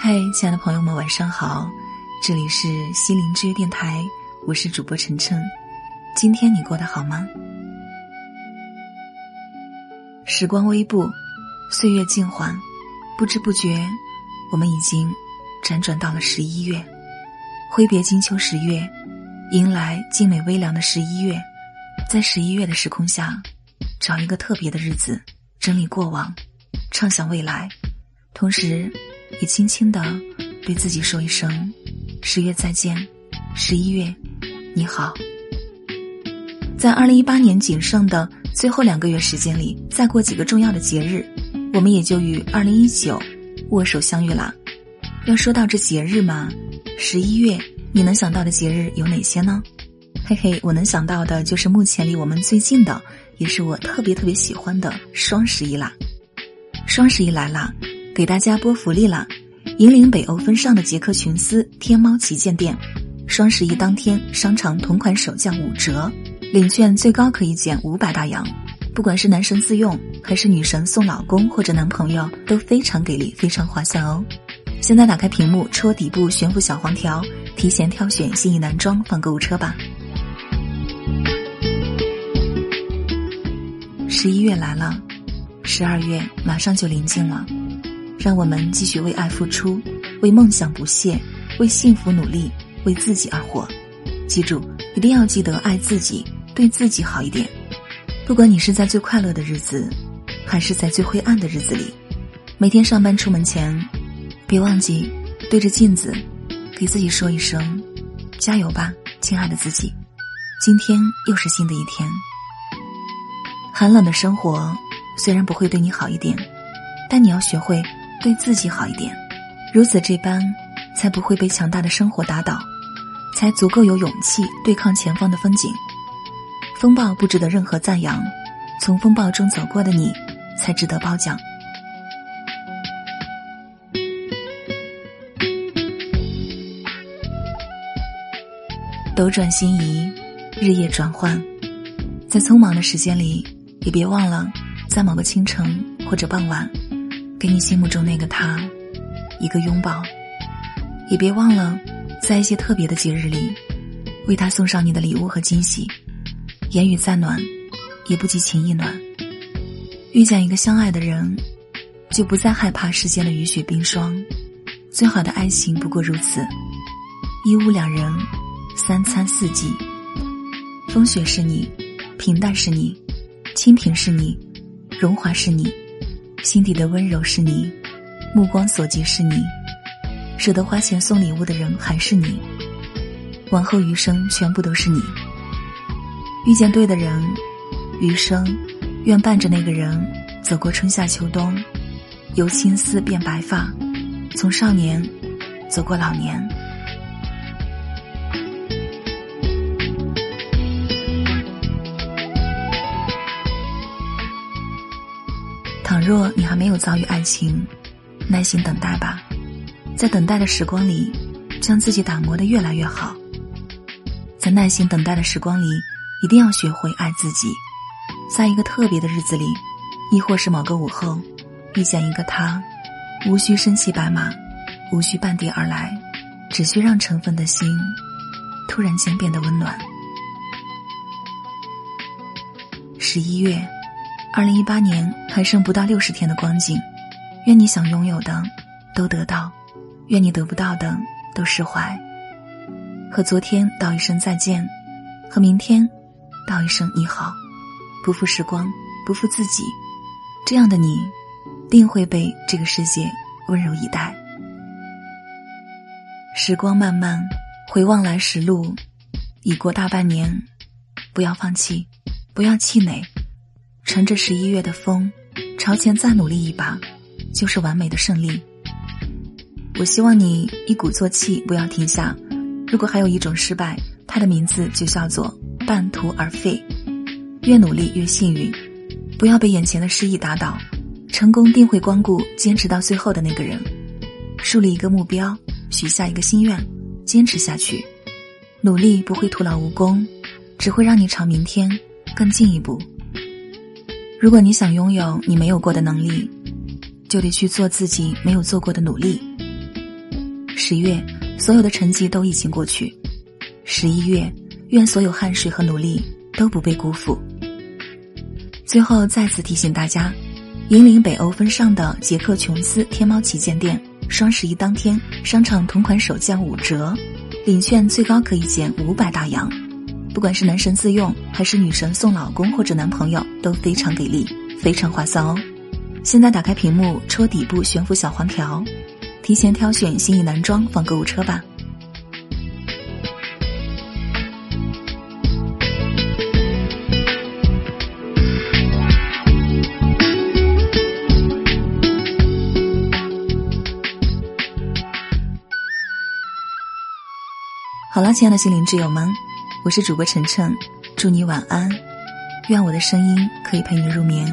嗨，亲爱的朋友们，晚上好！这里是西林之约电台，我是主播晨晨。今天你过得好吗？时光微步，岁月静缓，不知不觉，我们已经辗转到了十一月。挥别金秋十月，迎来静美微凉的十一月。在十一月的时空下，找一个特别的日子，整理过往，畅想未来，同时。也轻轻的对自己说一声：“十月再见，十一月你好。”在二零一八年仅剩的最后两个月时间里，再过几个重要的节日，我们也就与二零一九握手相遇啦。要说到这节日嘛，十一月你能想到的节日有哪些呢？嘿嘿，我能想到的就是目前离我们最近的，也是我特别特别喜欢的双十一啦。双十一来啦！给大家播福利了！引领北欧风尚的杰克琼斯天猫旗舰店，双十一当天商场同款首降五折，领券最高可以减五百大洋。不管是男神自用，还是女神送老公或者男朋友，都非常给力，非常划算哦！现在打开屏幕，戳底部悬浮小黄条，提前挑选心仪男装放购物车吧。十一月来了，十二月马上就临近了。让我们继续为爱付出，为梦想不懈，为幸福努力，为自己而活。记住，一定要记得爱自己，对自己好一点。不管你是在最快乐的日子，还是在最灰暗的日子里，每天上班出门前，别忘记对着镜子，给自己说一声：“加油吧，亲爱的自己！”今天又是新的一天。寒冷的生活虽然不会对你好一点，但你要学会。对自己好一点，如此这般，才不会被强大的生活打倒，才足够有勇气对抗前方的风景。风暴不值得任何赞扬，从风暴中走过的你，才值得褒奖。斗转星移，日夜转换，在匆忙的时间里，也别忘了，在某个清晨或者傍晚。给你心目中那个他一个拥抱，也别忘了，在一些特别的节日里，为他送上你的礼物和惊喜。言语再暖，也不及情意暖。遇见一个相爱的人，就不再害怕世间的雨雪冰霜。最好的爱情不过如此：一屋两人，三餐四季。风雪是你，平淡是你，清贫是你，荣华是你。心底的温柔是你，目光所及是你，舍得花钱送礼物的人还是你，往后余生全部都是你。遇见对的人，余生愿伴着那个人走过春夏秋冬，由青丝变白发，从少年走过老年。若你还没有遭遇爱情，耐心等待吧，在等待的时光里，将自己打磨的越来越好。在耐心等待的时光里，一定要学会爱自己。在一个特别的日子里，亦或是某个午后，遇见一个他，无需身骑白马，无需半地而来，只需让尘封的心，突然间变得温暖。十一月。二零一八年还剩不到六十天的光景，愿你想拥有的都得到，愿你得不到的都释怀。和昨天道一声再见，和明天道一声你好，不负时光，不负自己，这样的你，定会被这个世界温柔以待。时光漫漫，回望来时路，已过大半年，不要放弃，不要气馁。乘着十一月的风，朝前再努力一把，就是完美的胜利。我希望你一鼓作气，不要停下。如果还有一种失败，它的名字就叫做半途而废。越努力越幸运，不要被眼前的失意打倒。成功定会光顾坚持到最后的那个人。树立一个目标，许下一个心愿，坚持下去。努力不会徒劳无功，只会让你朝明天更进一步。如果你想拥有你没有过的能力，就得去做自己没有做过的努力。十月，所有的成绩都已经过去；十一月，愿所有汗水和努力都不被辜负。最后再次提醒大家，引领北欧风尚的杰克琼斯天猫旗舰店，双十一当天商场同款首降五折，领券最高可以减五百大洋。不管是男神自用，还是女神送老公或者男朋友，都非常给力，非常划算哦！现在打开屏幕，戳底部悬浮小黄条，提前挑选心仪男装放购物车吧。好了，亲爱的心灵挚友们，我是主播晨晨，祝你晚安，愿我的声音可以陪你入眠。